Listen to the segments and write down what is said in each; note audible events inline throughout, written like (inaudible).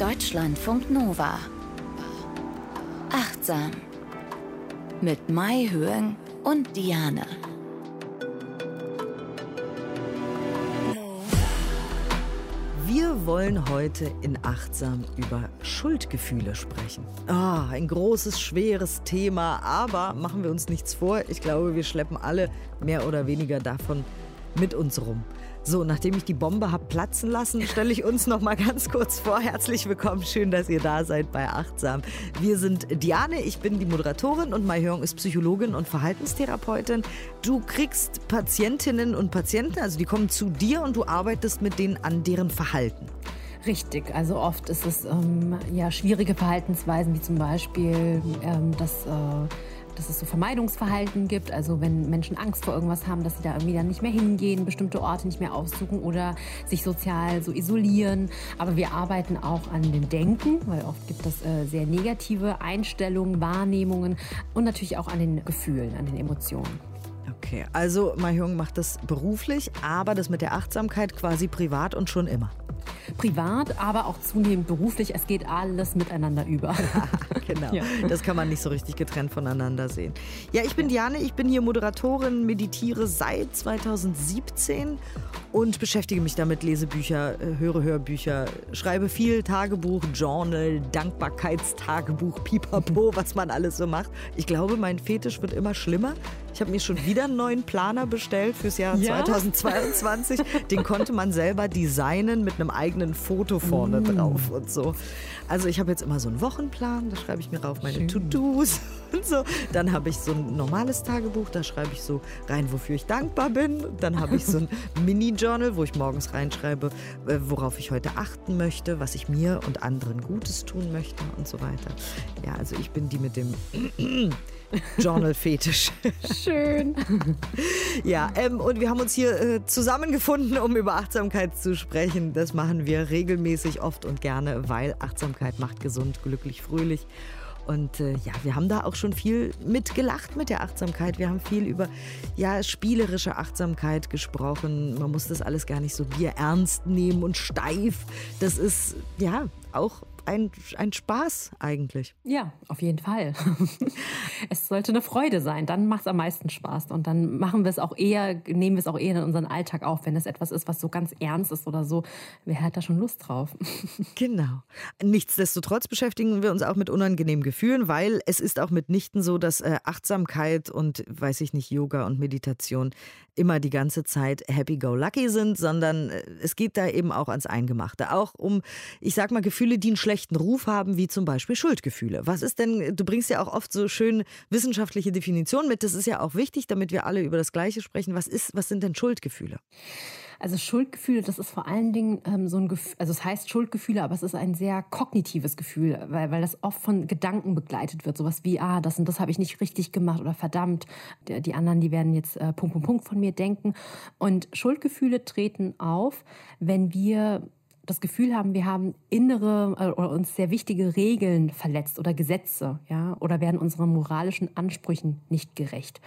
Deutschlandfunk Nova. Achtsam. Mit Mai Höhen und Diane. Wir wollen heute in Achtsam über Schuldgefühle sprechen. Ah, ein großes, schweres Thema, aber machen wir uns nichts vor. Ich glaube, wir schleppen alle mehr oder weniger davon mit uns rum. So, nachdem ich die Bombe habe platzen lassen, stelle ich uns noch mal ganz kurz vor. Herzlich willkommen, schön, dass ihr da seid bei Achtsam. Wir sind Diane, ich bin die Moderatorin und Mai Hyung ist Psychologin und Verhaltenstherapeutin. Du kriegst Patientinnen und Patienten, also die kommen zu dir und du arbeitest mit denen an deren Verhalten. Richtig, also oft ist es ähm, ja schwierige Verhaltensweisen, wie zum Beispiel, ähm, dass äh, dass es so Vermeidungsverhalten gibt, also wenn Menschen Angst vor irgendwas haben, dass sie da irgendwie dann nicht mehr hingehen, bestimmte Orte nicht mehr aussuchen oder sich sozial so isolieren. Aber wir arbeiten auch an dem Denken, weil oft gibt es äh, sehr negative Einstellungen, Wahrnehmungen und natürlich auch an den Gefühlen, an den Emotionen. Okay, also Mahjong macht das beruflich, aber das mit der Achtsamkeit quasi privat und schon immer. Privat, aber auch zunehmend beruflich. Es geht alles miteinander über. (laughs) genau. Ja. Das kann man nicht so richtig getrennt voneinander sehen. Ja, ich bin Diane, ich bin hier Moderatorin, meditiere seit 2017 und beschäftige mich damit, lese Bücher, äh, höre Hörbücher, schreibe viel Tagebuch, Journal, Dankbarkeitstagebuch, Pipapo, (laughs) was man alles so macht. Ich glaube, mein Fetisch wird immer schlimmer. Ich habe mir schon wieder einen neuen Planer bestellt fürs Jahr ja? 2022. Den konnte man selber designen mit einem eigenen Foto vorne mm. drauf und so. Also ich habe jetzt immer so einen Wochenplan, da schreibe ich mir rauf meine To-Dos (laughs) und so. Dann habe ich so ein normales Tagebuch, da schreibe ich so rein, wofür ich dankbar bin. Dann habe ich so ein (laughs) Mini-Journal, wo ich morgens reinschreibe, äh, worauf ich heute achten möchte, was ich mir und anderen Gutes tun möchte und so weiter. Ja, also ich bin die mit dem Journal-Fetisch. Schön. (laughs) ja, ähm, und wir haben uns hier äh, zusammengefunden, um über Achtsamkeit zu sprechen. Das machen wir regelmäßig, oft und gerne, weil Achtsamkeit macht gesund, glücklich, fröhlich. Und äh, ja, wir haben da auch schon viel mitgelacht mit der Achtsamkeit. Wir haben viel über ja, spielerische Achtsamkeit gesprochen. Man muss das alles gar nicht so bierernst nehmen und steif. Das ist ja auch ein, ein Spaß eigentlich. Ja, auf jeden Fall. (laughs) es sollte eine Freude sein, dann macht es am meisten Spaß. Und dann machen wir es auch eher, nehmen wir es auch eher in unseren Alltag auf, wenn es etwas ist, was so ganz ernst ist oder so. Wer hat da schon Lust drauf? (laughs) genau. Nichtsdestotrotz beschäftigen wir uns auch mit unangenehmen Gefühlen, weil es ist auch mitnichten so, dass äh, Achtsamkeit und, weiß ich nicht, Yoga und Meditation immer die ganze Zeit happy-go-lucky sind, sondern äh, es geht da eben auch ans Eingemachte. Auch um, ich sag mal, Gefühle, die einen schlechten Ruf haben, wie zum Beispiel Schuldgefühle. Was ist denn, du bringst ja auch oft so schön wissenschaftliche Definitionen mit, das ist ja auch wichtig, damit wir alle über das Gleiche sprechen. Was ist, was sind denn Schuldgefühle? Also Schuldgefühle, das ist vor allen Dingen ähm, so ein Gefühl, also es heißt Schuldgefühle, aber es ist ein sehr kognitives Gefühl, weil, weil das oft von Gedanken begleitet wird. Sowas wie, ah, das und das habe ich nicht richtig gemacht oder verdammt, die, die anderen, die werden jetzt äh, Punkt, Punkt, Punkt von mir denken. Und Schuldgefühle treten auf, wenn wir das Gefühl haben, wir haben innere äh, oder uns sehr wichtige Regeln verletzt oder Gesetze, ja, oder werden unseren moralischen Ansprüchen nicht gerecht.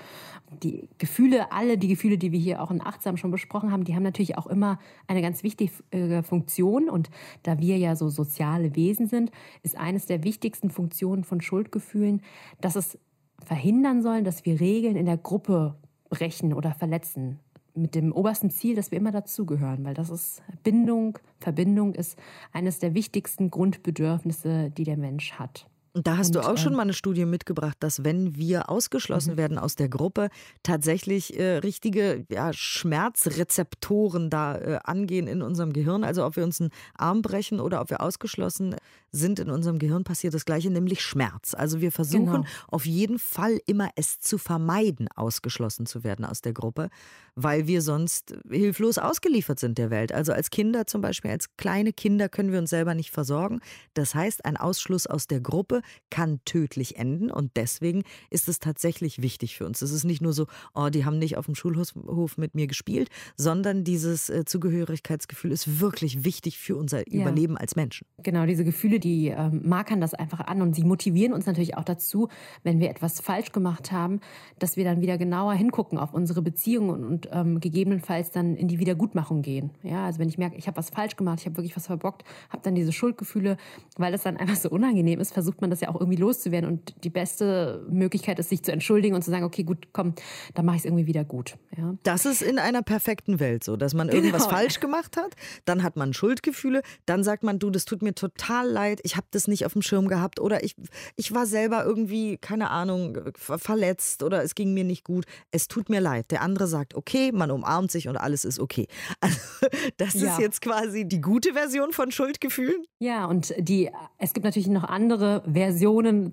Die Gefühle, alle die Gefühle, die wir hier auch in Achtsam schon besprochen haben, die haben natürlich auch immer eine ganz wichtige äh, Funktion. Und da wir ja so soziale Wesen sind, ist eines der wichtigsten Funktionen von Schuldgefühlen, dass es verhindern sollen, dass wir Regeln in der Gruppe brechen oder verletzen mit dem obersten Ziel, dass wir immer dazugehören, weil das ist Bindung, Verbindung ist eines der wichtigsten Grundbedürfnisse, die der Mensch hat. Und da hast und, du auch schon ähm, mal eine Studie mitgebracht, dass wenn wir ausgeschlossen mhm. werden aus der Gruppe, tatsächlich äh, richtige ja, Schmerzrezeptoren da äh, angehen in unserem Gehirn. Also ob wir uns einen Arm brechen oder ob wir ausgeschlossen sind in unserem Gehirn, passiert das Gleiche, nämlich Schmerz. Also wir versuchen genau. auf jeden Fall immer es zu vermeiden, ausgeschlossen zu werden aus der Gruppe, weil wir sonst hilflos ausgeliefert sind der Welt. Also als Kinder zum Beispiel, als kleine Kinder können wir uns selber nicht versorgen. Das heißt, ein Ausschluss aus der Gruppe kann tödlich enden und deswegen ist es tatsächlich wichtig für uns. Es ist nicht nur so, oh, die haben nicht auf dem Schulhof mit mir gespielt, sondern dieses äh, Zugehörigkeitsgefühl ist wirklich wichtig für unser ja. Überleben als Menschen. Genau, diese Gefühle, die ähm, markern das einfach an und sie motivieren uns natürlich auch dazu, wenn wir etwas falsch gemacht haben, dass wir dann wieder genauer hingucken auf unsere Beziehungen und, und ähm, gegebenenfalls dann in die Wiedergutmachung gehen. Ja, also wenn ich merke, ich habe was falsch gemacht, ich habe wirklich was verbockt, habe dann diese Schuldgefühle, weil das dann einfach so unangenehm ist, versucht man das ja auch irgendwie loszuwerden. Und die beste Möglichkeit ist, sich zu entschuldigen und zu sagen, okay, gut, komm, dann mache ich es irgendwie wieder gut. Ja. Das ist in einer perfekten Welt so, dass man irgendwas genau. falsch gemacht hat, dann hat man Schuldgefühle, dann sagt man, du, das tut mir total leid, ich habe das nicht auf dem Schirm gehabt oder ich, ich war selber irgendwie, keine Ahnung, verletzt oder es ging mir nicht gut. Es tut mir leid. Der andere sagt, okay, man umarmt sich und alles ist okay. (laughs) Also, das ja. ist jetzt quasi die gute Version von Schuldgefühlen. Ja, und die, es gibt natürlich noch andere Versionen,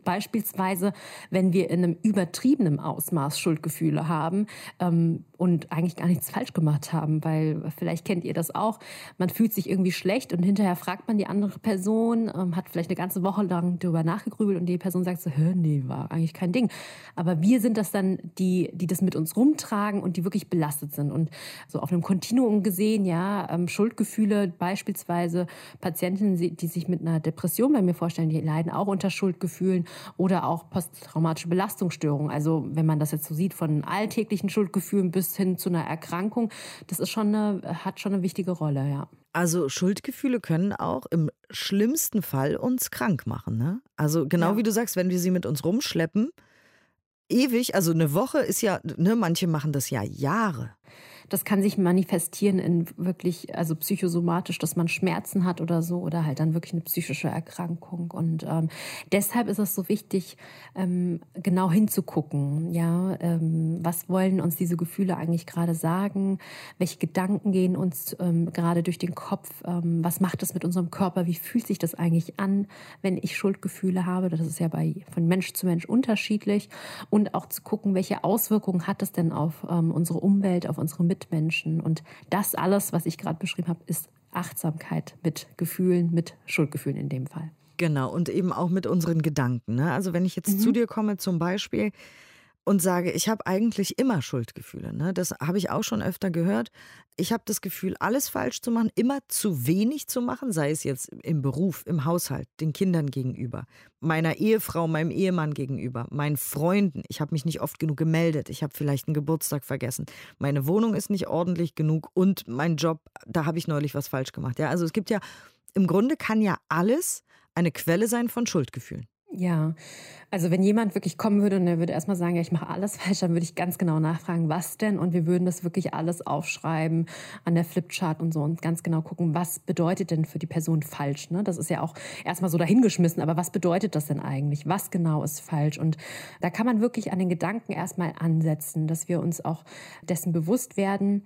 beispielsweise, wenn wir in einem übertriebenen Ausmaß Schuldgefühle haben ähm, und eigentlich gar nichts falsch gemacht haben, weil vielleicht kennt ihr das auch. Man fühlt sich irgendwie schlecht und hinterher fragt man die andere Person, ähm, hat vielleicht eine ganze Woche lang darüber nachgegrübelt und die Person sagt so, nee, war eigentlich kein Ding. Aber wir sind das dann, die, die das mit uns rumtragen und die wirklich belastet sind. Und so auf einem Kontinuum gesehen, ja, ähm, Schuldgefühle, beispielsweise Patientinnen, die sich mit einer Depression bei mir vorstellen, die leiden auch unter Schuldgefühlen oder auch posttraumatische Belastungsstörungen. Also wenn man das jetzt so sieht, von alltäglichen Schuldgefühlen bis hin zu einer Erkrankung, das ist schon eine, hat schon eine wichtige Rolle, ja. Also Schuldgefühle können auch im schlimmsten Fall uns krank machen. Ne? Also genau ja. wie du sagst, wenn wir sie mit uns rumschleppen, ewig, also eine Woche ist ja, ne, manche machen das ja Jahre. Das kann sich manifestieren in wirklich, also psychosomatisch, dass man Schmerzen hat oder so oder halt dann wirklich eine psychische Erkrankung. Und ähm, deshalb ist es so wichtig, ähm, genau hinzugucken. Ja, ähm, was wollen uns diese Gefühle eigentlich gerade sagen? Welche Gedanken gehen uns ähm, gerade durch den Kopf? Ähm, was macht das mit unserem Körper? Wie fühlt sich das eigentlich an, wenn ich Schuldgefühle habe? Das ist ja bei von Mensch zu Mensch unterschiedlich. Und auch zu gucken, welche Auswirkungen hat das denn auf ähm, unsere Umwelt, auf unsere Mitmenschen? Mitmenschen. Und das alles, was ich gerade beschrieben habe, ist Achtsamkeit mit Gefühlen, mit Schuldgefühlen in dem Fall. Genau, und eben auch mit unseren Gedanken. Ne? Also wenn ich jetzt mhm. zu dir komme zum Beispiel, und sage, ich habe eigentlich immer Schuldgefühle. Ne? Das habe ich auch schon öfter gehört. Ich habe das Gefühl, alles falsch zu machen, immer zu wenig zu machen, sei es jetzt im Beruf, im Haushalt, den Kindern gegenüber, meiner Ehefrau, meinem Ehemann gegenüber, meinen Freunden. Ich habe mich nicht oft genug gemeldet. Ich habe vielleicht einen Geburtstag vergessen. Meine Wohnung ist nicht ordentlich genug und mein Job, da habe ich neulich was falsch gemacht. Ja, also es gibt ja, im Grunde kann ja alles eine Quelle sein von Schuldgefühlen. Ja, also wenn jemand wirklich kommen würde und er würde erstmal sagen, ja, ich mache alles (laughs) falsch, dann würde ich ganz genau nachfragen, was denn? Und wir würden das wirklich alles aufschreiben an der Flipchart und so und ganz genau gucken, was bedeutet denn für die Person falsch? Ne? Das ist ja auch erstmal so dahingeschmissen, aber was bedeutet das denn eigentlich? Was genau ist falsch? Und da kann man wirklich an den Gedanken erstmal ansetzen, dass wir uns auch dessen bewusst werden,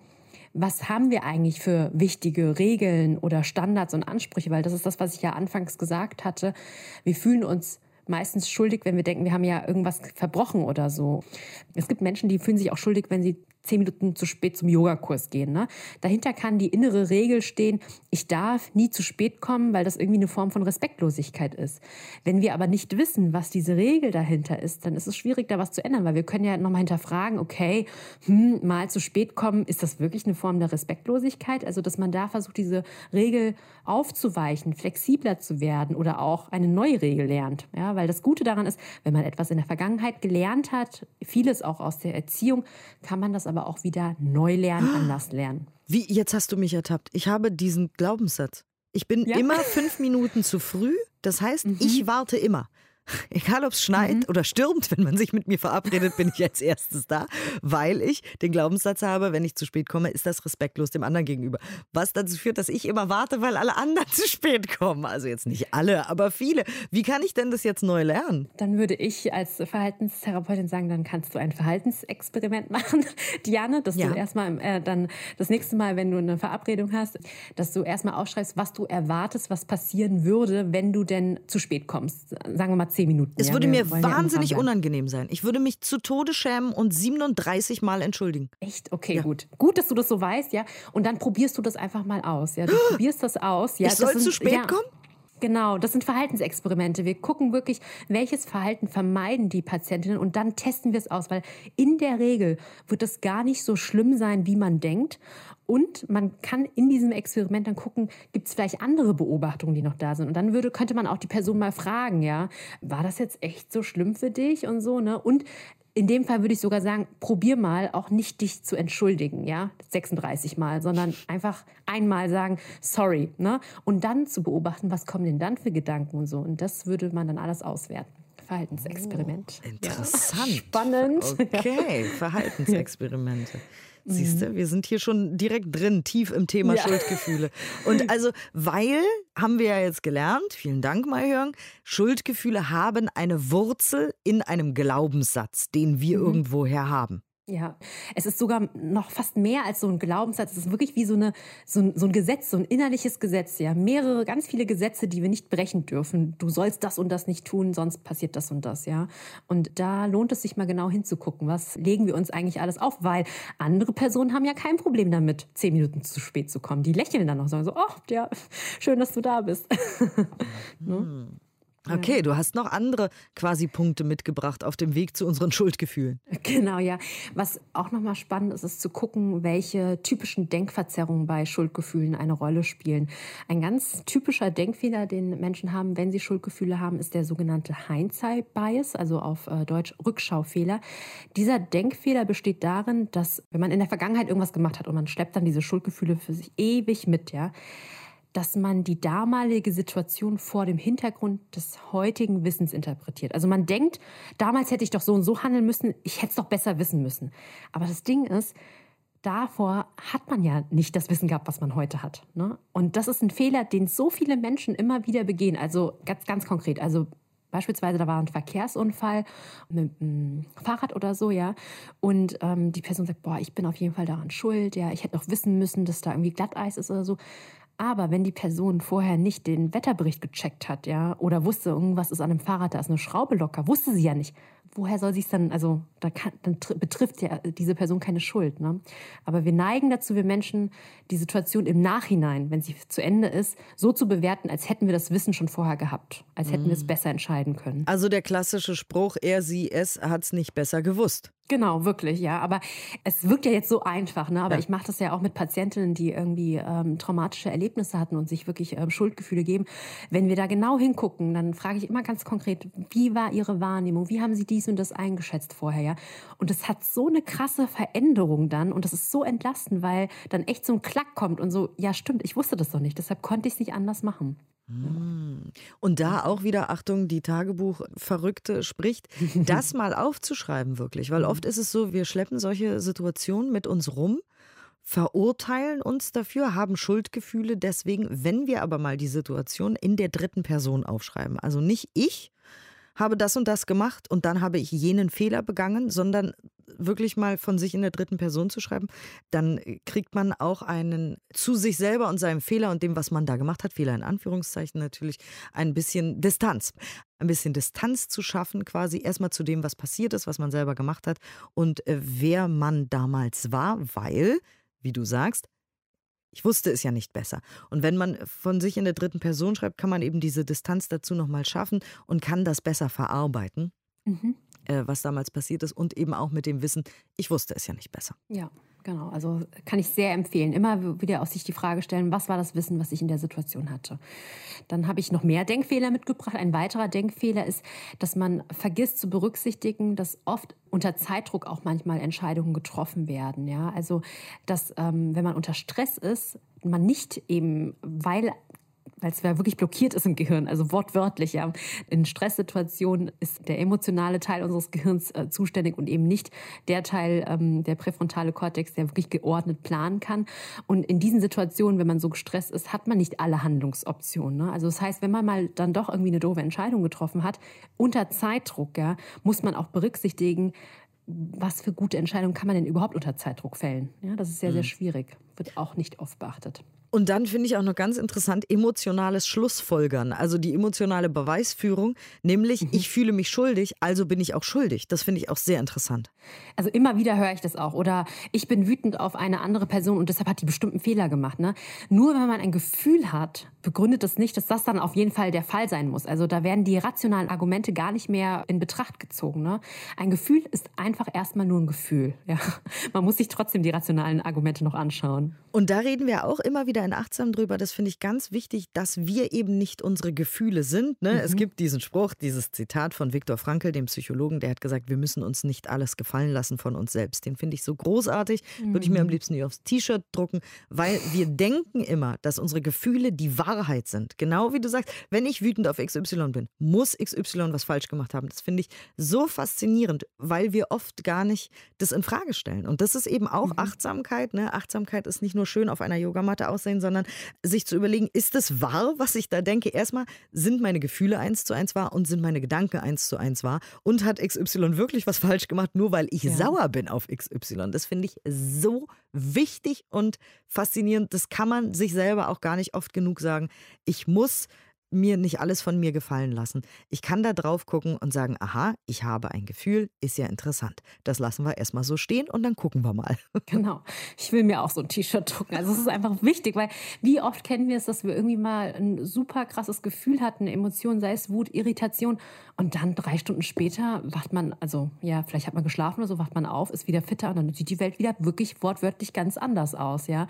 was haben wir eigentlich für wichtige Regeln oder Standards und Ansprüche? Weil das ist das, was ich ja anfangs gesagt hatte. Wir fühlen uns meistens schuldig, wenn wir denken, wir haben ja irgendwas verbrochen oder so. Es gibt Menschen, die fühlen sich auch schuldig, wenn sie zehn Minuten zu spät zum Yogakurs gehen. Ne? Dahinter kann die innere Regel stehen, ich darf nie zu spät kommen, weil das irgendwie eine Form von Respektlosigkeit ist. Wenn wir aber nicht wissen, was diese Regel dahinter ist, dann ist es schwierig, da was zu ändern, weil wir können ja nochmal hinterfragen, okay, hm, mal zu spät kommen, ist das wirklich eine Form der Respektlosigkeit? Also, dass man da versucht, diese Regel aufzuweichen, flexibler zu werden oder auch eine neue Regel lernt. Ja, weil das Gute daran ist, wenn man etwas in der Vergangenheit gelernt hat, vieles auch aus der Erziehung, kann man das aber auch wieder neu lernen, (gasps) anders lernen. Wie, jetzt hast du mich ertappt. Ich habe diesen Glaubenssatz. Ich bin ja. immer fünf Minuten zu früh. Das heißt, (laughs) mhm. ich warte immer. Egal ob es schneit mhm. oder stürmt, wenn man sich mit mir verabredet, bin ich als erstes da, weil ich den Glaubenssatz habe, wenn ich zu spät komme, ist das respektlos dem anderen gegenüber. Was dazu führt, dass ich immer warte, weil alle anderen (laughs) zu spät kommen. Also jetzt nicht alle, aber viele. Wie kann ich denn das jetzt neu lernen? Dann würde ich als Verhaltenstherapeutin sagen, dann kannst du ein Verhaltensexperiment (laughs) machen, Diane, dass ja. du erstmal äh, dann das nächste Mal, wenn du eine Verabredung hast, dass du erstmal aufschreibst, was du erwartest, was passieren würde, wenn du denn zu spät kommst. Sagen wir mal zehn Minuten. Es würde mir wahnsinnig ja unangenehm sein. Ich würde mich zu Tode schämen und 37 Mal entschuldigen. Echt? Okay, ja. gut. Gut, dass du das so weißt, ja. Und dann probierst du das einfach mal aus. Ja, du (gasps) probierst das aus. Ja, ich soll zu spät kommen? Genau, das sind Verhaltensexperimente. Wir gucken wirklich, welches Verhalten vermeiden die Patientinnen und dann testen wir es aus, weil in der Regel wird es gar nicht so schlimm sein, wie man denkt. Und man kann in diesem Experiment dann gucken, gibt es vielleicht andere Beobachtungen, die noch da sind. Und dann würde, könnte man auch die Person mal fragen, ja, war das jetzt echt so schlimm für dich und so, ne? Und in dem Fall würde ich sogar sagen, probier mal auch nicht dich zu entschuldigen, ja, 36 Mal, sondern einfach einmal sagen, sorry, ne? Und dann zu beobachten, was kommen denn dann für Gedanken und so. Und das würde man dann alles auswerten. Verhaltensexperiment. Oh, interessant. Ja. Spannend. Okay, (laughs) Verhaltensexperimente. Siehst du, wir sind hier schon direkt drin, tief im Thema ja. Schuldgefühle. Und (laughs) also, weil, haben wir ja jetzt gelernt, vielen Dank, Maihörn, Schuldgefühle haben eine Wurzel in einem Glaubenssatz, den wir mhm. irgendwoher haben. Ja, es ist sogar noch fast mehr als so ein Glaubenssatz. Es ist wirklich wie so, eine, so, ein, so ein Gesetz, so ein innerliches Gesetz. Ja, mehrere, ganz viele Gesetze, die wir nicht brechen dürfen. Du sollst das und das nicht tun, sonst passiert das und das. Ja, und da lohnt es sich mal genau hinzugucken, was legen wir uns eigentlich alles auf, weil andere Personen haben ja kein Problem damit, zehn Minuten zu spät zu kommen. Die lächeln dann noch, sagen so, oh, ja, schön, dass du da bist. (laughs) ne? Okay, du hast noch andere quasi Punkte mitgebracht auf dem Weg zu unseren Schuldgefühlen. (laughs) Genau, ja. Was auch nochmal spannend ist, ist zu gucken, welche typischen Denkverzerrungen bei Schuldgefühlen eine Rolle spielen. Ein ganz typischer Denkfehler, den Menschen haben, wenn sie Schuldgefühle haben, ist der sogenannte Hindsight-Bias, also auf äh, Deutsch Rückschaufehler. Dieser Denkfehler besteht darin, dass wenn man in der Vergangenheit irgendwas gemacht hat und man schleppt dann diese Schuldgefühle für sich ewig mit, ja, dass man die damalige Situation vor dem Hintergrund des heutigen Wissens interpretiert. Also man denkt, damals hätte ich doch so und so handeln müssen, ich hätte es doch besser wissen müssen. Aber das Ding ist, davor hat man ja nicht das Wissen gehabt, was man heute hat. Ne? Und das ist ein Fehler, den so viele Menschen immer wieder begehen. Also ganz, ganz konkret. Also Beispielsweise, da war ein Verkehrsunfall mit einem Fahrrad oder so, ja. Und ähm, die Person sagt, boah, ich bin auf jeden Fall daran schuld, ja, ich hätte noch wissen müssen, dass da irgendwie Glatteis ist oder so. Aber wenn die Person vorher nicht den Wetterbericht gecheckt hat, ja, oder wusste, irgendwas ist an dem Fahrrad, da ist eine Schraube locker, wusste sie ja nicht. Woher soll sie es dann, also da kann, dann betrifft ja diese Person keine Schuld. Ne? Aber wir neigen dazu, wir Menschen, die Situation im Nachhinein, wenn sie zu Ende ist, so zu bewerten, als hätten wir das Wissen schon vorher gehabt, als hätten wir es mm. besser entscheiden können. Also der klassische Spruch, er, sie, es hat es nicht besser gewusst. Genau, wirklich, ja. Aber es wirkt ja jetzt so einfach, ne? Aber ja. ich mache das ja auch mit Patientinnen, die irgendwie ähm, traumatische Erlebnisse hatten und sich wirklich ähm, Schuldgefühle geben. Wenn wir da genau hingucken, dann frage ich immer ganz konkret, wie war Ihre Wahrnehmung? Wie haben Sie dies und das eingeschätzt vorher, ja? Und es hat so eine krasse Veränderung dann und das ist so entlastend, weil dann echt so ein Klack kommt und so, ja, stimmt, ich wusste das doch nicht, deshalb konnte ich es nicht anders machen. Hm. Und da auch wieder, Achtung, die Tagebuch-Verrückte spricht, (laughs) das mal aufzuschreiben wirklich. Weil oft ist es so, wir schleppen solche Situationen mit uns rum, verurteilen uns dafür, haben Schuldgefühle. Deswegen, wenn wir aber mal die Situation in der dritten Person aufschreiben, also nicht ich, habe das und das gemacht und dann habe ich jenen Fehler begangen, sondern wirklich mal von sich in der dritten Person zu schreiben, dann kriegt man auch einen zu sich selber und seinem Fehler und dem, was man da gemacht hat, Fehler in Anführungszeichen natürlich, ein bisschen Distanz. Ein bisschen Distanz zu schaffen, quasi erstmal zu dem, was passiert ist, was man selber gemacht hat und äh, wer man damals war, weil, wie du sagst, ich wusste es ja nicht besser. Und wenn man von sich in der dritten Person schreibt, kann man eben diese Distanz dazu nochmal schaffen und kann das besser verarbeiten, mhm. Äh, was damals passiert ist. Und eben auch mit dem Wissen, ich wusste es ja nicht besser. Ja. Genau, also kann ich sehr empfehlen. Immer wieder aus sich die Frage stellen, was war das Wissen, was ich in der Situation hatte. Dann habe ich noch mehr Denkfehler mitgebracht. Ein weiterer Denkfehler ist, dass man vergisst zu berücksichtigen, dass oft unter Zeitdruck auch manchmal Entscheidungen getroffen werden. Ja, also dass ähm, wenn man unter Stress ist, man nicht eben, weil weil es ja wirklich blockiert ist im Gehirn, also wortwörtlich. Ja. In Stresssituationen ist der emotionale Teil unseres Gehirns äh, zuständig und eben nicht der Teil, ähm, der präfrontale Kortex, der wirklich geordnet planen kann. Und in diesen Situationen, wenn man so gestresst ist, hat man nicht alle Handlungsoptionen. Ne? Also das heißt, wenn man mal dann doch irgendwie eine doofe Entscheidung getroffen hat, unter Zeitdruck, ja, muss man auch berücksichtigen, was für gute Entscheidungen kann man denn überhaupt unter Zeitdruck fällen? Ja, das ist sehr, sehr mhm. schwierig. Wird auch nicht oft beachtet. Und dann finde ich auch noch ganz interessant emotionales Schlussfolgern, also die emotionale Beweisführung, nämlich mhm. ich fühle mich schuldig, also bin ich auch schuldig. Das finde ich auch sehr interessant. Also immer wieder höre ich das auch. Oder ich bin wütend auf eine andere Person und deshalb hat die bestimmten Fehler gemacht. Ne? Nur wenn man ein Gefühl hat, begründet das nicht, dass das dann auf jeden Fall der Fall sein muss. Also da werden die rationalen Argumente gar nicht mehr in Betracht gezogen. Ne? Ein Gefühl ist einfach erstmal nur ein Gefühl. (laughs) Ja? Man muss sich trotzdem die rationalen Argumente noch anschauen. Und da reden wir auch immer wieder in Achtsam drüber. Das finde ich ganz wichtig, dass wir eben nicht unsere Gefühle sind. Ne? Mhm. Es gibt diesen Spruch, dieses Zitat von Viktor Frankl, dem Psychologen, der hat gesagt, wir müssen uns nicht alles gefallen lassen von uns selbst. Den finde ich so großartig. Mhm. Würde ich mir am mhm. liebsten aufs T-Shirt drucken, weil wir denken immer, dass unsere Gefühle die Wahrheit sind. Genau wie du sagst, wenn ich wütend auf XY bin, muss XY was falsch gemacht haben. Das finde ich so faszinierend, weil wir oft gar nicht das in Frage stellen. Und das ist eben auch mhm. Achtsamkeit. Ne? Achtsamkeit ist nicht nur schön auf einer Yogamatte aussehen, sondern sich zu überlegen, ist es wahr, was ich da denke? Erstmal, sind meine Gefühle eins zu eins wahr und sind meine Gedanken eins zu eins wahr? Und hat XY wirklich was falsch gemacht, nur weil ich ja. sauer bin auf XY? Das finde ich so wichtig und faszinierend. Das kann man sich selber auch gar nicht oft genug sagen. Ich muss mir nicht alles von mir gefallen lassen. Ich kann da drauf gucken und sagen, aha, ich habe ein Gefühl, ist ja interessant. Das lassen wir erstmal so stehen und dann gucken wir mal. (laughs) Genau. Ich will mir auch so ein T-Shirt drucken. Also es ist einfach wichtig, weil wie oft kennen wir es, dass wir irgendwie mal ein super krasses Gefühl hatten, eine Emotion, sei es Wut, Irritation und dann drei Stunden später wacht man, also ja, vielleicht hat man geschlafen oder so, wacht man auf, ist wieder fitter und dann sieht die Welt wieder wirklich wortwörtlich ganz anders aus, ja.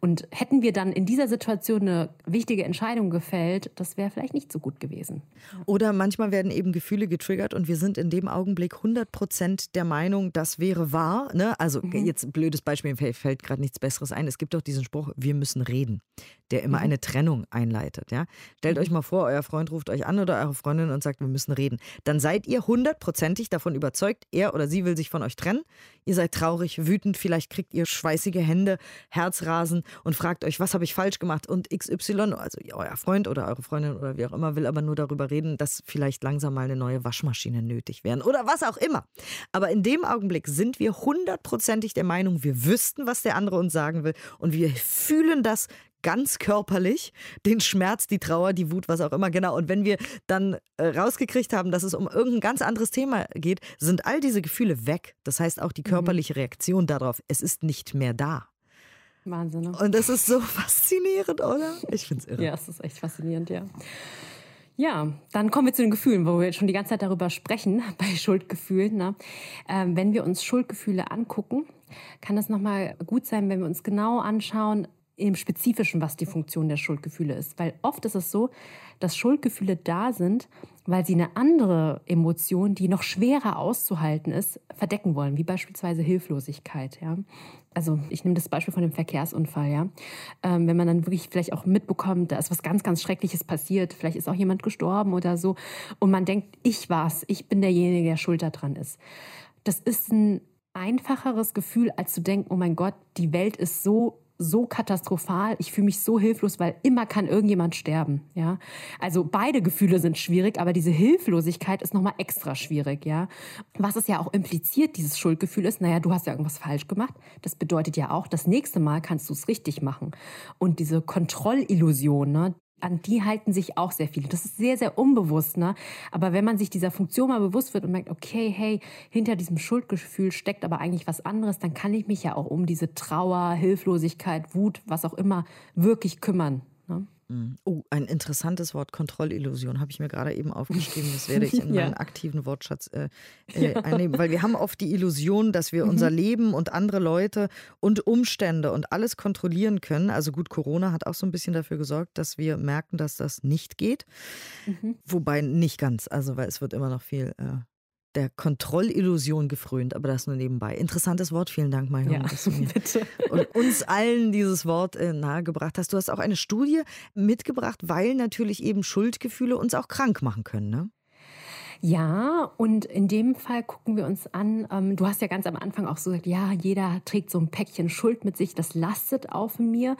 Und hätten wir dann in dieser Situation eine wichtige Entscheidung gefällt, das wäre wäre vielleicht nicht so gut gewesen. Oder manchmal werden eben Gefühle getriggert und wir sind in dem Augenblick 100 Prozent der Meinung, das wäre wahr. Ne? Also mhm. jetzt ein blödes Beispiel, mir fällt gerade nichts Besseres ein. Es gibt doch diesen Spruch, wir müssen reden, der immer mhm. eine Trennung einleitet. Ja? Stellt mhm. euch mal vor, euer Freund ruft euch an oder eure Freundin und sagt, wir müssen reden. Dann seid ihr hundertprozentig davon überzeugt, er oder sie will sich von euch trennen. Ihr seid traurig, wütend, vielleicht kriegt ihr schweißige Hände, Herzrasen und fragt euch, was habe ich falsch gemacht? Und XY, also euer Freund oder eure Freundin oder wie auch immer, will aber nur darüber reden, dass vielleicht langsam mal eine neue Waschmaschine nötig wäre oder was auch immer. Aber in dem Augenblick sind wir hundertprozentig der Meinung, wir wüssten, was der andere uns sagen will und wir fühlen das ganz körperlich, den Schmerz, die Trauer, die Wut, was auch immer, genau. Und wenn wir dann äh, rausgekriegt haben, dass es um irgendein ganz anderes Thema geht, sind all diese Gefühle weg. Das heißt auch die mhm. körperliche Reaktion darauf, es ist nicht mehr da. Wahnsinn. Ne? Und das ist so (laughs) faszinierend, oder? Ich finde es irre. Ja, es ist echt faszinierend, ja. Ja, dann kommen wir zu den Gefühlen, wo wir jetzt schon die ganze Zeit darüber sprechen, (laughs) bei Schuldgefühlen. Ne? Ähm, wenn wir uns Schuldgefühle angucken, kann das nochmal gut sein, wenn wir uns genau anschauen, im Spezifischen, was die Funktion der Schuldgefühle ist. Weil oft ist es so, dass Schuldgefühle da sind, weil sie eine andere Emotion, die noch schwerer auszuhalten ist, verdecken wollen, wie beispielsweise Hilflosigkeit. Ja? Also ich nehme das Beispiel von dem Verkehrsunfall. Ja? Ähm, wenn man dann wirklich vielleicht auch mitbekommt, da ist was ganz, ganz Schreckliches passiert, vielleicht ist auch jemand gestorben oder so, und man denkt, ich war's, ich bin derjenige, der schuld daran ist. Das ist ein einfacheres Gefühl, als zu denken, oh mein Gott, die Welt ist so so katastrophal, ich fühle mich so hilflos, weil immer kann irgendjemand sterben, ja? Also beide Gefühle sind schwierig, aber diese Hilflosigkeit ist noch mal extra schwierig, ja? Was es ja auch impliziert, dieses Schuldgefühl ist, naja, du hast ja irgendwas falsch gemacht. Das bedeutet ja auch, das nächste Mal kannst du es richtig machen. Und diese Kontrollillusion, ne, an die halten sich auch sehr viele. Das ist sehr, sehr unbewusst. Ne? Aber wenn man sich dieser Funktion mal bewusst wird und merkt, okay, hey, hinter diesem Schuldgefühl steckt aber eigentlich was anderes, dann kann ich mich ja auch um diese Trauer, Hilflosigkeit, Wut, was auch immer, wirklich kümmern. Mhm. Oh, ein interessantes Wort, Kontrollillusion, habe ich mir gerade eben aufgeschrieben. Das werde (laughs) ich in meinen ja. aktiven Wortschatz äh, (laughs) äh, ja. einnehmen, weil wir haben oft die Illusion, dass wir mhm. unser Leben und andere Leute und Umstände und alles kontrollieren können. Also gut, Corona hat auch so ein bisschen dafür gesorgt, dass wir merken, dass das nicht geht. Mhm. Wobei nicht ganz, also weil es wird immer noch viel äh, der Kontrollillusion gefrönt, aber das nur nebenbei. Interessantes Wort, vielen Dank, Marion, ja, dass du mir (laughs) und uns allen dieses Wort äh, nahegebracht hast. Du hast auch eine Studie mitgebracht, weil natürlich eben Schuldgefühle uns auch krank machen können, ne? Ja, und in dem Fall gucken wir uns an, ähm, du hast ja ganz am Anfang auch so gesagt, ja, jeder trägt so ein Päckchen Schuld mit sich, das lastet auf mir.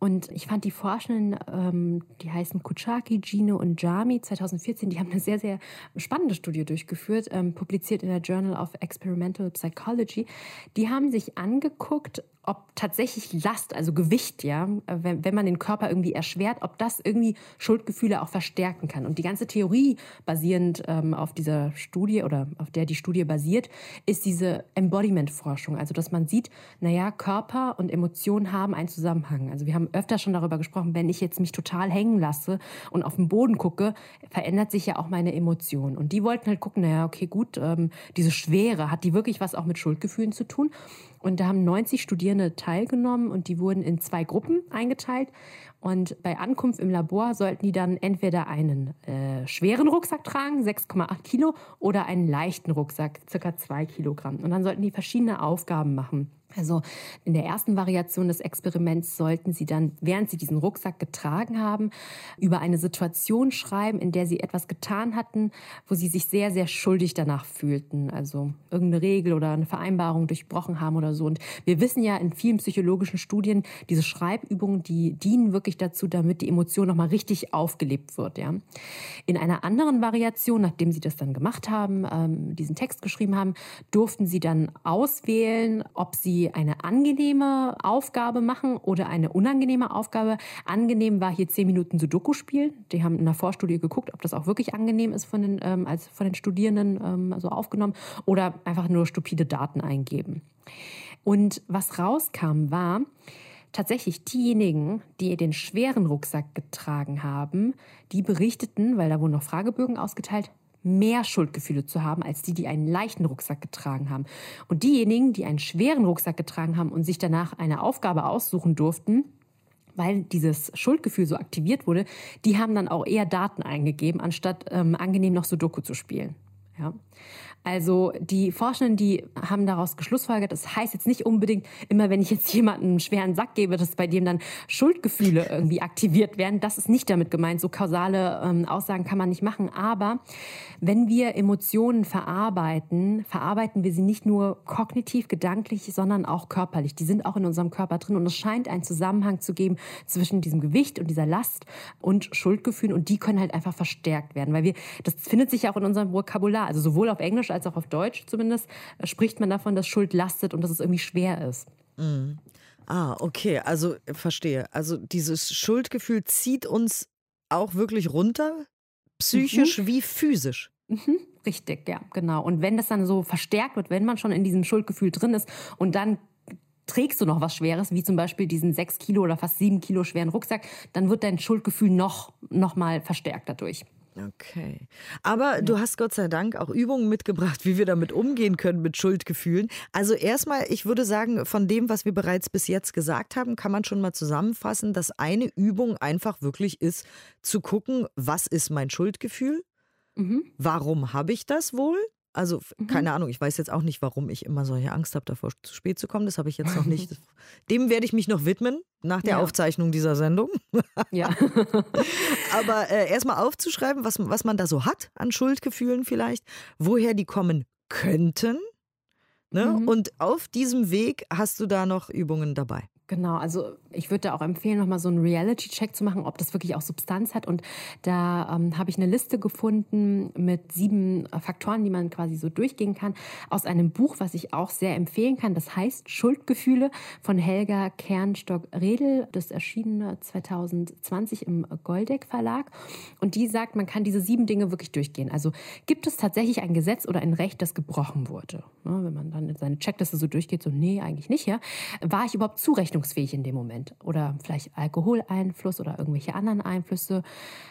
Und ich fand die Forschenden, ähm, die heißen Kuchaki, Gino und Jami 2014, die haben eine sehr, sehr spannende Studie durchgeführt, ähm, publiziert in der Journal of Experimental Psychology. Die haben sich angeguckt, ob tatsächlich Last, also Gewicht, ja, wenn, wenn man den Körper irgendwie erschwert, ob das irgendwie Schuldgefühle auch verstärken kann. Und die ganze Theorie basierend ähm, auf dieser Studie oder auf der die Studie basiert, ist diese Embodiment-Forschung. Also, dass man sieht, naja, Körper und Emotionen haben einen Zusammenhang. Also, wir haben öfter schon darüber gesprochen, wenn ich jetzt mich total hängen lasse und auf den Boden gucke, verändert sich ja auch meine Emotion. Und die wollten halt gucken, naja, okay, gut, ähm, diese Schwere, hat die wirklich was auch mit Schuldgefühlen zu tun? Und da haben 90 Studierende teilgenommen und die wurden in zwei Gruppen eingeteilt. Und bei Ankunft im Labor sollten die dann entweder einen äh, schweren Rucksack tragen, 6,8 Kilo, oder einen leichten Rucksack, circa 2 Kilogramm. Und dann sollten die verschiedene Aufgaben machen. Also in der ersten Variation des Experiments sollten Sie dann, während Sie diesen Rucksack getragen haben, über eine Situation schreiben, in der Sie etwas getan hatten, wo Sie sich sehr, sehr schuldig danach fühlten. Also irgendeine Regel oder eine Vereinbarung durchbrochen haben oder so. Und wir wissen ja in vielen psychologischen Studien, diese Schreibübungen, die dienen wirklich dazu, damit die Emotion nochmal richtig aufgelebt wird. Ja. In einer anderen Variation, nachdem Sie das dann gemacht haben, ähm, diesen Text geschrieben haben, durften Sie dann auswählen, ob Sie eine angenehme Aufgabe machen oder eine unangenehme Aufgabe. Angenehm war hier zehn Minuten Sudoku spielen. Die haben in der Vorstudie geguckt, ob das auch wirklich angenehm ist von den, ähm, als von den Studierenden ähm, so aufgenommen oder einfach nur stupide Daten eingeben. Und was rauskam war, tatsächlich diejenigen, die den schweren Rucksack getragen haben, die berichteten, weil da wurden noch Fragebögen ausgeteilt, mehr Schuldgefühle zu haben als die, die einen leichten Rucksack getragen haben. Und diejenigen, die einen schweren Rucksack getragen haben und sich danach eine Aufgabe aussuchen durften, weil dieses Schuldgefühl so aktiviert wurde, die haben dann auch eher Daten eingegeben, anstatt ähm, angenehm noch Sudoku zu spielen. Ja. Also die Forschenden, die haben daraus geschlussfolgert, das heißt jetzt nicht unbedingt immer, wenn ich jetzt (laughs) jemandem einen schweren Sack gebe, dass bei dem dann Schuldgefühle irgendwie aktiviert werden. Das ist nicht damit gemeint. So kausale ähm, Aussagen kann man nicht machen. Aber wenn wir Emotionen verarbeiten, verarbeiten wir sie nicht nur kognitiv, gedanklich, sondern auch körperlich. Die sind auch in unserem Körper drin und es scheint einen Zusammenhang zu geben zwischen diesem Gewicht und dieser Last und Schuldgefühlen und die können halt einfach verstärkt werden, weil wir, das findet sich ja auch in unserem Vokabular, also sowohl auf Englisch als auch auf Deutsch zumindest, äh, spricht man davon, dass Schuld lastet und dass es irgendwie schwer ist. Mhm. Ah, okay, also verstehe. Also dieses Schuldgefühl zieht uns auch wirklich runter, psychisch mhm. wie physisch. Mhm, richtig, ja, genau. Und wenn das dann so verstärkt wird, wenn man schon in diesem Schuldgefühl drin ist und dann trägst du noch was Schweres, wie zum Beispiel diesen sechs Kilo oder fast sieben Kilo schweren Rucksack, dann wird dein Schuldgefühl noch, noch mal verstärkt dadurch. Okay. Aber ja. du hast Gott sei Dank auch Übungen mitgebracht, wie wir damit umgehen können mit Schuldgefühlen. Also erstmal, ich würde sagen, von dem, was wir bereits bis jetzt gesagt haben, kann man schon mal zusammenfassen, dass eine Übung einfach wirklich ist, zu gucken, was ist mein Schuldgefühl? Mhm. Warum habe ich das wohl? Also, mhm. keine Ahnung, ich weiß jetzt auch nicht, warum ich immer solche Angst habe, davor zu spät zu kommen. Das habe ich jetzt noch nicht. (laughs) Dem werde ich mich noch widmen nach der ja. Aufzeichnung dieser Sendung. Ja. (laughs) Aber äh, erstmal aufzuschreiben, was, was man da so hat an Schuldgefühlen vielleicht, woher die kommen könnten. Ne? Mhm. Und auf diesem Weg hast du da noch Übungen dabei. Genau, also ich würde da auch empfehlen, nochmal so einen Reality-Check zu machen, ob das wirklich auch Substanz hat. Und da ähm, habe ich eine Liste gefunden mit sieben äh, Faktoren, die man quasi so durchgehen kann, aus einem Buch, was ich auch sehr empfehlen kann. Das heißt Schuldgefühle von Helga Kernstock-Redel. Das erschien 2020 im Goldeck Verlag. Und die sagt, man kann diese sieben Dinge wirklich durchgehen. Also gibt es tatsächlich ein Gesetz oder ein Recht, das gebrochen wurde? Ne, wenn man dann seine Checkliste so durchgeht, so nee, eigentlich nicht. Ja? War ich überhaupt zurechnungsfähig? in dem Moment. Oder vielleicht Alkoholeinfluss oder irgendwelche anderen Einflüsse.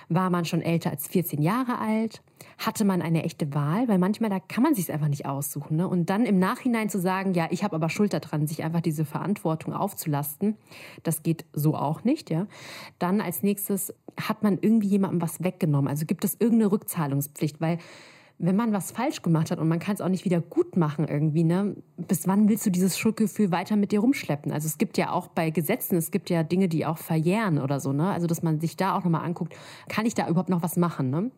War man schon älter als 14 Jahre alt? Hatte man eine echte Wahl? Weil manchmal, da kann man sich einfach nicht aussuchen. Ne? Und dann im Nachhinein zu sagen, ja, ich habe aber Schuld daran, sich einfach diese Verantwortung aufzulasten, das geht so auch nicht. Ja? Dann als nächstes hat man irgendwie jemandem was weggenommen. Also gibt es irgendeine Rückzahlungspflicht, weil wenn man was falsch gemacht hat und man kann es auch nicht wieder gut machen irgendwie, ne, bis wann willst du dieses Schuldgefühl weiter mit dir rumschleppen? Also es gibt ja auch bei Gesetzen, es gibt ja Dinge, die auch verjähren oder so, ne? Also dass man sich da auch nochmal anguckt, kann ich da überhaupt noch was machen, ne?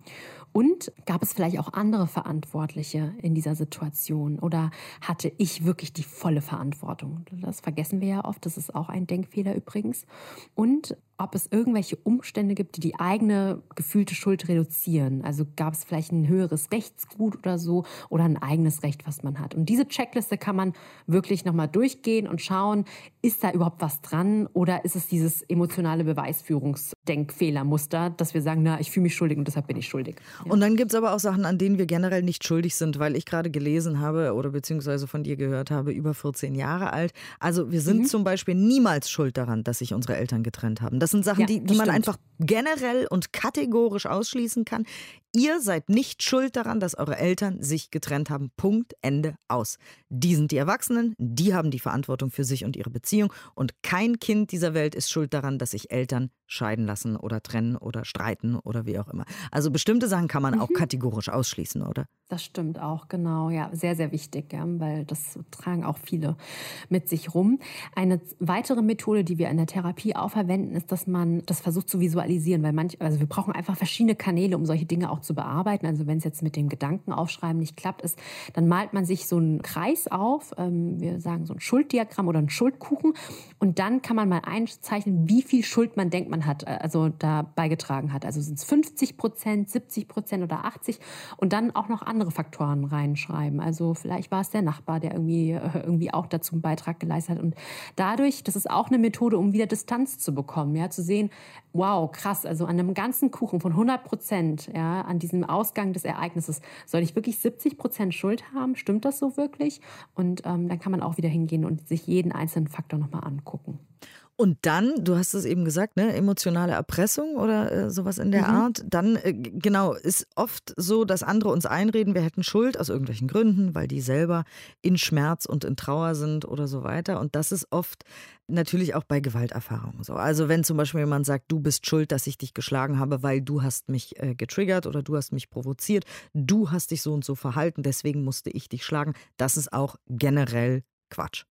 Und gab es vielleicht auch andere Verantwortliche in dieser Situation oder hatte ich wirklich die volle Verantwortung? Das vergessen wir ja oft, das ist auch ein Denkfehler übrigens. Und ob es irgendwelche Umstände gibt, die die eigene gefühlte Schuld reduzieren. Also gab es vielleicht ein höheres Rechtsgut oder so oder ein eigenes Recht, was man hat. Und diese Checkliste kann man wirklich nochmal durchgehen und schauen, ist da überhaupt was dran oder ist es dieses emotionale Beweisführungs Denkfehlermuster, dass wir sagen, na, ich fühle mich schuldig und deshalb bin ich schuldig. Ja. Und dann gibt es aber auch Sachen, an denen wir generell nicht schuldig sind, weil ich gerade gelesen habe oder beziehungsweise von dir gehört habe, über 14 Jahre alt. Also wir sind mhm. zum Beispiel niemals schuld daran, dass sich unsere Eltern getrennt haben. Das sind Sachen, ja, die, die man einfach generell und kategorisch ausschließen kann. Ihr seid nicht schuld daran, dass eure Eltern sich getrennt haben. Punkt, Ende, aus. Die sind die Erwachsenen, die haben die Verantwortung für sich und ihre Beziehung. Und kein Kind dieser Welt ist schuld daran, dass sich Eltern scheiden lassen oder trennen oder streiten oder wie auch immer. Also bestimmte Sachen kann man mhm. auch kategorisch ausschließen, oder? Das stimmt auch, genau. Ja, sehr, sehr wichtig, ja, weil das tragen auch viele mit sich rum. Eine weitere Methode, die wir in der Therapie auch verwenden, ist, dass man das versucht zu visualisieren, weil manch, also wir brauchen einfach verschiedene Kanäle, um solche Dinge auch zu bearbeiten. Also wenn es jetzt mit dem Gedankenaufschreiben nicht klappt, ist, dann malt man sich so einen Kreis auf, ähm, wir sagen so ein Schulddiagramm oder einen Schuldkuchen und dann kann man mal einzeichnen, wie viel Schuld man denkt, man hat, äh, also da beigetragen hat. Also sind es 50 Prozent, 70 Prozent oder 80 und dann auch noch andere Faktoren reinschreiben. Also vielleicht war es der Nachbar, der irgendwie, äh, irgendwie auch dazu einen Beitrag geleistet hat und dadurch, das ist auch eine Methode, um wieder Distanz zu bekommen, ja, zu sehen, wow, krass, also an einem ganzen Kuchen von 100 Prozent, ja, an diesem Ausgang des Ereignisses, soll ich wirklich 70 Prozent Schuld haben? Stimmt das so wirklich? Und ähm, dann kann man auch wieder hingehen und sich jeden einzelnen Faktor nochmal angucken. Und dann, du hast es eben gesagt, ne, emotionale Erpressung oder äh, sowas in der mhm. Art. Dann, äh, genau, ist oft so, dass andere uns einreden, wir hätten Schuld aus irgendwelchen Gründen, weil die selber in Schmerz und in Trauer sind oder so weiter. Und das ist oft natürlich auch bei Gewalterfahrungen so. Also wenn zum Beispiel jemand sagt, du bist schuld, dass ich dich geschlagen habe, weil du hast mich äh, getriggert oder du hast mich provoziert, du hast dich so und so verhalten, deswegen musste ich dich schlagen. Das ist auch generell Quatsch.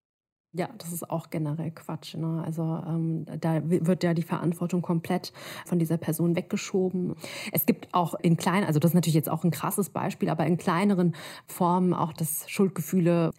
Ja, das ist auch generell Quatsch. Ne? Also ähm, da wird ja die Verantwortung komplett von dieser Person weggeschoben. Es gibt auch in kleinen, also das ist natürlich jetzt auch ein krasses Beispiel, aber in kleineren Formen auch das Schuldgefühle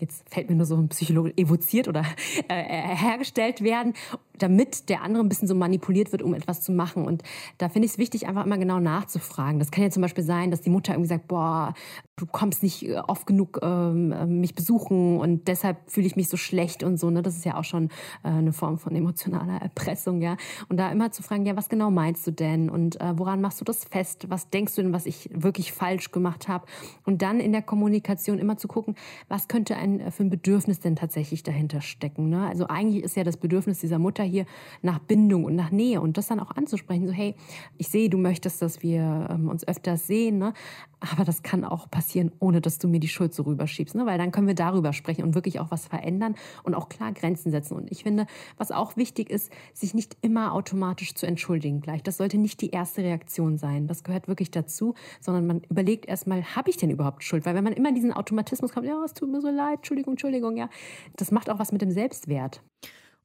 jetzt fällt mir nur so ein Psychologe, evoziert oder äh, hergestellt werden damit der andere ein bisschen so manipuliert wird, um etwas zu machen. Und da finde ich es wichtig, einfach immer genau nachzufragen. Das kann ja zum Beispiel sein, dass die Mutter irgendwie sagt, boah, du kommst nicht äh, oft genug ähm, äh, mich besuchen und deshalb fühle ich mich so schlecht und so. Ne? Das ist ja auch schon äh, eine Form von emotionaler Erpressung, ja. Und da immer zu fragen, ja, was genau meinst du denn und äh, woran machst du das fest? Was denkst du denn, was ich wirklich falsch gemacht habe? Und dann in der Kommunikation immer zu gucken, was könnte ein äh, für ein Bedürfnis denn tatsächlich dahinter stecken? Ne? Also eigentlich ist ja das Bedürfnis dieser Mutter hier nach Bindung und nach Nähe und das dann auch anzusprechen. So, hey, ich sehe, du möchtest, dass wir ähm, uns öfters sehen, ne? aber das kann auch passieren, ohne dass du mir die Schuld so rüberschiebst, ne? weil dann können wir darüber sprechen und wirklich auch was verändern und auch klar Grenzen setzen. Und ich finde, was auch wichtig ist, sich nicht immer automatisch zu entschuldigen gleich. Das sollte nicht die erste Reaktion sein. Das gehört wirklich dazu, sondern man überlegt erstmal, habe ich denn überhaupt Schuld? Weil wenn man immer diesen Automatismus kommt, ja, es tut mir so leid, Entschuldigung, Entschuldigung, ja, das macht auch was mit dem Selbstwert.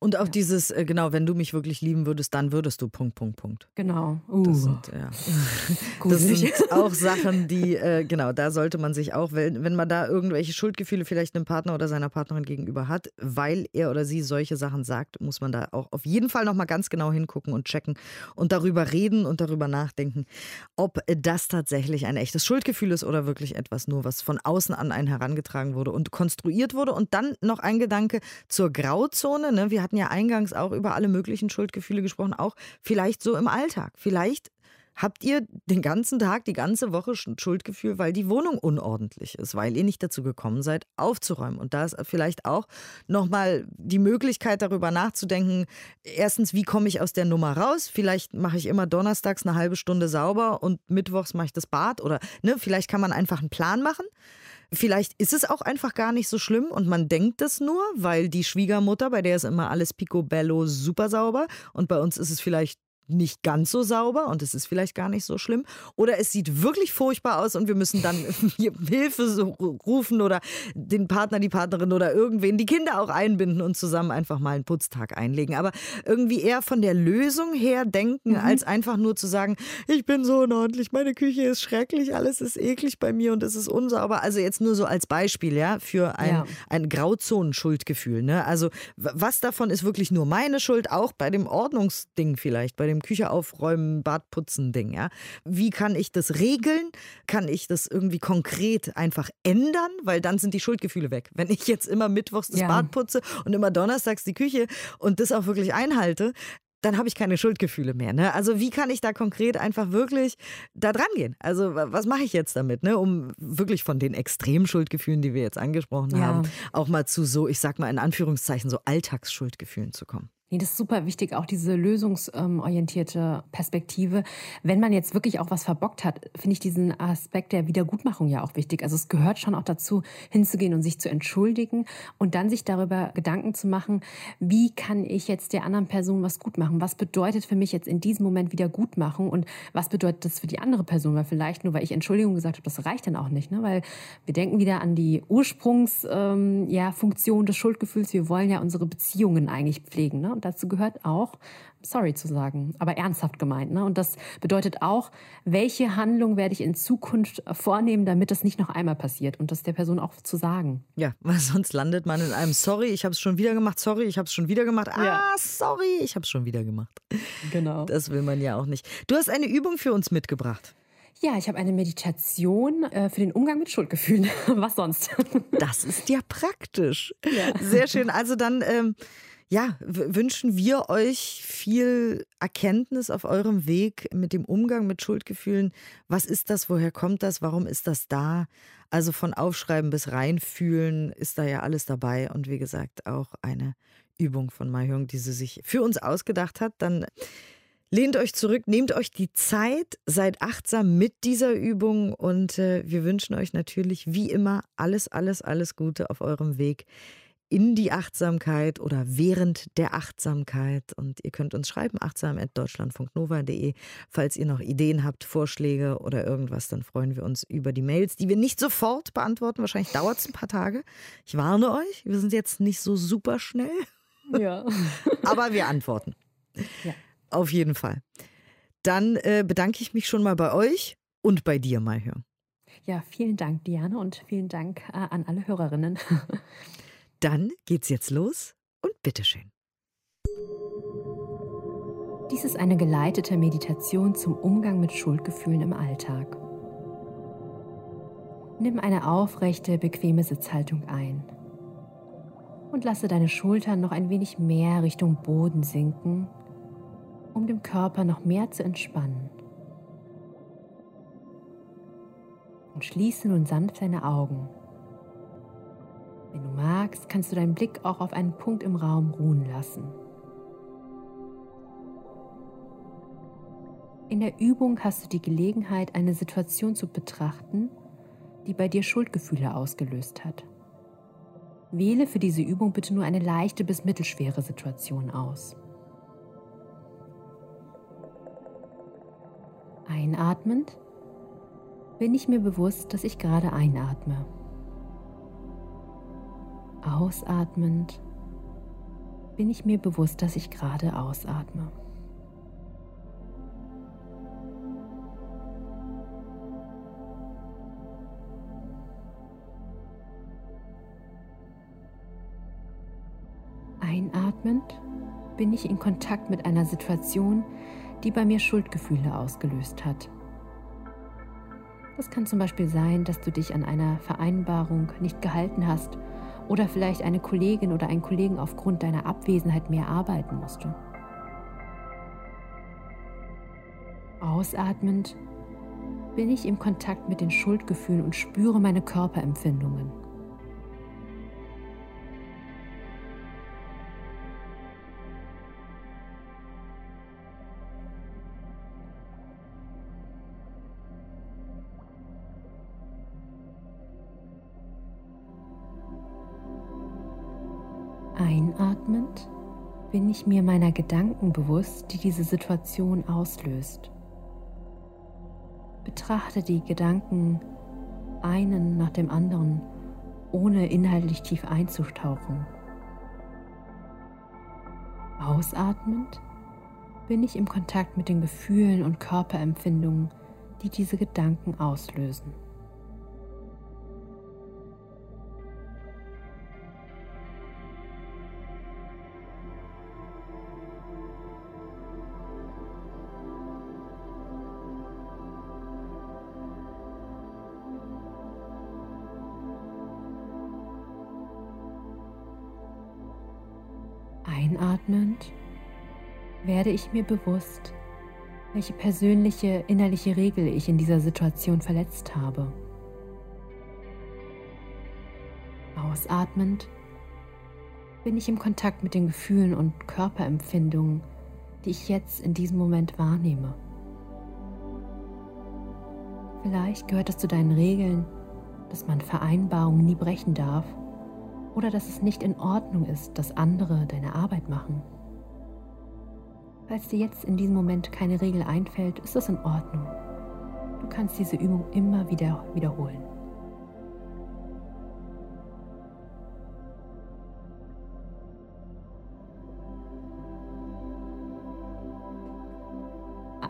Und auch ja. dieses, äh, genau, wenn du mich wirklich lieben würdest, dann würdest du Punkt, Punkt, Punkt. Genau. Uh. Das, sind, ja. (laughs) das sind auch (laughs) Sachen, die, äh, genau, da sollte man sich auch, wenn, wenn man da irgendwelche Schuldgefühle vielleicht einem Partner oder seiner Partnerin gegenüber hat, weil er oder sie solche Sachen sagt, muss man da auch auf jeden Fall nochmal ganz genau hingucken und checken und darüber reden und darüber nachdenken, ob das tatsächlich ein echtes Schuldgefühl ist oder wirklich etwas nur, was von außen an einen herangetragen wurde und konstruiert wurde. Und dann noch ein Gedanke zur Grauzone. Ne? Wir hatten ja eingangs auch über alle möglichen Schuldgefühle gesprochen, auch vielleicht so im Alltag. Vielleicht habt ihr den ganzen Tag, die ganze Woche ein Schuldgefühl, weil die Wohnung unordentlich ist, weil ihr nicht dazu gekommen seid, aufzuräumen. Und da ist vielleicht auch nochmal die Möglichkeit, darüber nachzudenken, erstens, wie komme ich aus der Nummer raus? Vielleicht mache ich immer donnerstags eine halbe Stunde sauber und mittwochs mache ich das Bad oder ne, vielleicht kann man einfach einen Plan machen. Vielleicht ist es auch einfach gar nicht so schlimm und man denkt das nur, weil die Schwiegermutter, bei der ist immer alles picobello super sauber und bei uns ist es vielleicht nicht ganz so sauber und es ist vielleicht gar nicht so schlimm. Oder es sieht wirklich furchtbar aus und wir müssen dann (laughs) Hilfe rufen oder den Partner, die Partnerin oder irgendwen, die Kinder auch einbinden und zusammen einfach mal einen Putztag einlegen. Aber irgendwie eher von der Lösung her denken, mhm. als einfach nur zu sagen, ich bin so unordentlich, meine Küche ist schrecklich, alles ist eklig bei mir und es ist unsauber. Also jetzt nur so als Beispiel, ja, für ein, ja. ein Grauzonenschuldgefühl. Ne? Also was davon ist wirklich nur meine Schuld, auch bei dem Ordnungsding vielleicht, bei dem dem Küche aufräumen, Bad putzen Ding, ja. Wie kann ich das regeln? Kann ich das irgendwie konkret einfach ändern? Weil dann sind die Schuldgefühle weg. Wenn ich jetzt immer mittwochs das ja. Bad putze und immer donnerstags die Küche und das auch wirklich einhalte, dann habe ich keine Schuldgefühle mehr. Ne? Also wie kann ich da konkret einfach wirklich da dran gehen? Also was mache ich jetzt damit, ne? um wirklich von den extremen Schuldgefühlen, die wir jetzt angesprochen ja. haben, auch mal zu so, ich sag mal in Anführungszeichen, so Alltagsschuldgefühlen zu kommen? Nee, das ist super wichtig, auch diese lösungsorientierte Perspektive. Wenn man jetzt wirklich auch was verbockt hat, finde ich diesen Aspekt der Wiedergutmachung ja auch wichtig. Also es gehört schon auch dazu, hinzugehen und sich zu entschuldigen und dann sich darüber Gedanken zu machen, wie kann ich jetzt der anderen Person was gut machen? Was bedeutet für mich jetzt in diesem Moment Wiedergutmachung und was bedeutet das für die andere Person? Weil vielleicht nur, weil ich Entschuldigung gesagt habe, das reicht dann auch nicht, ne? weil wir denken wieder an die Ursprungsfunktion ähm, ja, des Schuldgefühls. Wir wollen ja unsere Beziehungen eigentlich pflegen. Ne? Und dazu gehört auch, sorry zu sagen, aber ernsthaft gemeint. Ne? Und das bedeutet auch, welche Handlung werde ich in Zukunft vornehmen, damit das nicht noch einmal passiert und das der Person auch zu sagen. Ja, (laughs) weil sonst landet man in einem Sorry, ich habe es schon wieder gemacht, sorry, ich habe es schon wieder gemacht, ah, ja. sorry, ich habe es schon wieder gemacht. Genau. Das will man ja auch nicht. Du hast eine Übung für uns mitgebracht. Ja, ich habe eine Meditation äh, für den Umgang mit Schuldgefühlen. (laughs) Was sonst? Das ist ja praktisch. Ja. Sehr schön. Also dann ähm, ja, wünschen wir euch viel Erkenntnis auf eurem Weg mit dem Umgang mit Schuldgefühlen. Was ist das? Woher kommt das? Warum ist das da? Also von Aufschreiben bis Reinfühlen ist da ja alles dabei. Und wie gesagt, auch eine Übung von Mahjong, die sie sich für uns ausgedacht hat. Dann lehnt euch zurück, nehmt euch die Zeit, seid achtsam mit dieser Übung und äh, wir wünschen euch natürlich wie immer alles, alles, alles Gute auf eurem Weg in die Achtsamkeit oder während der Achtsamkeit. Und ihr könnt uns schreiben, achtsam.deutschlandfunknova.de. Falls ihr noch Ideen habt, Vorschläge oder irgendwas, dann freuen wir uns über die Mails, die wir nicht sofort beantworten. Wahrscheinlich dauert es ein paar Tage. Ich warne euch, wir sind jetzt nicht so super schnell. Ja. (laughs) Aber wir antworten. Ja. Auf jeden Fall. Dann äh, bedanke ich mich schon mal bei euch und bei dir, Malhör. Ja, vielen Dank, Diane, und vielen Dank äh, an alle Hörerinnen. (laughs) Dann geht's jetzt los und bitteschön. Dies ist eine geleitete Meditation zum Umgang mit Schuldgefühlen im Alltag. Nimm eine aufrechte, bequeme Sitzhaltung ein und lasse deine Schultern noch ein wenig mehr Richtung Boden sinken, um den Körper noch mehr zu entspannen. Und schließe nun sanft deine Augen. Wenn du magst, kannst du deinen Blick auch auf einen Punkt im Raum ruhen lassen. In der Übung hast du die Gelegenheit, eine Situation zu betrachten, die bei dir Schuldgefühle ausgelöst hat. Wähle für diese Übung bitte nur eine leichte bis mittelschwere Situation aus. Einatmend bin ich mir bewusst, dass ich gerade einatme. Ausatmend bin ich mir bewusst, dass ich gerade ausatme. Einatmend bin ich in Kontakt mit einer Situation, die bei mir Schuldgefühle ausgelöst hat. Das kann zum Beispiel sein, dass du dich an einer Vereinbarung nicht gehalten hast oder vielleicht eine Kollegin oder ein Kollegen aufgrund deiner Abwesenheit mehr arbeiten musste. Ausatmend bin ich im Kontakt mit den Schuldgefühlen und spüre meine Körperempfindungen. Bin ich mir meiner Gedanken bewusst, die diese Situation auslöst. Betrachte die Gedanken einen nach dem anderen, ohne inhaltlich tief einzutauchen. Ausatmend bin ich im Kontakt mit den Gefühlen und Körperempfindungen, die diese Gedanken auslösen. Einatmend werde ich mir bewusst, welche persönliche innerliche Regel ich in dieser Situation verletzt habe. Ausatmend bin ich im Kontakt mit den Gefühlen und Körperempfindungen, die ich jetzt in diesem Moment wahrnehme. Vielleicht gehört es zu deinen Regeln, dass man Vereinbarungen nie brechen darf oder dass es nicht in Ordnung ist, dass andere deine Arbeit machen. Falls dir jetzt in diesem Moment keine Regel einfällt, ist das in Ordnung. Du kannst diese Übung immer wieder wiederholen.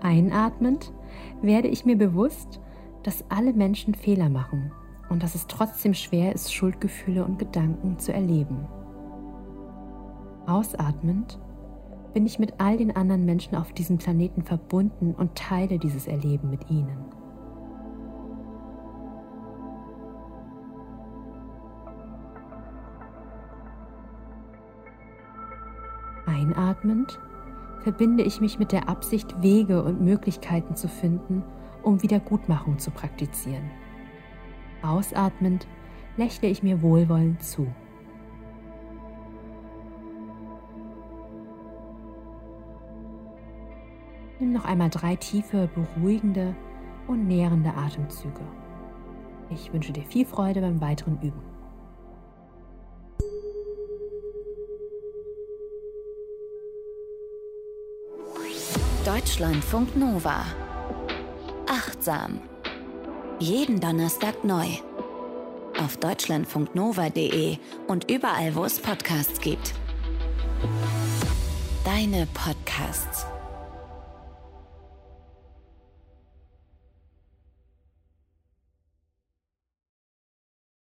Einatmend werde ich mir bewusst, dass alle Menschen Fehler machen und dass es trotzdem schwer ist, Schuldgefühle und Gedanken zu erleben. Ausatmend bin ich mit all den anderen Menschen auf diesem Planeten verbunden und teile dieses Erleben mit ihnen. Einatmend verbinde ich mich mit der Absicht, Wege und Möglichkeiten zu finden, um Wiedergutmachung zu praktizieren. Ausatmend lächle ich mir wohlwollend zu. Nimm noch einmal drei tiefe, beruhigende und nährende Atemzüge. Ich wünsche dir viel Freude beim weiteren Üben. Deutschlandfunk Nova. Achtsam. Jeden Donnerstag neu. Auf deutschlandfunknova.de und überall, wo es Podcasts gibt. Deine Podcasts.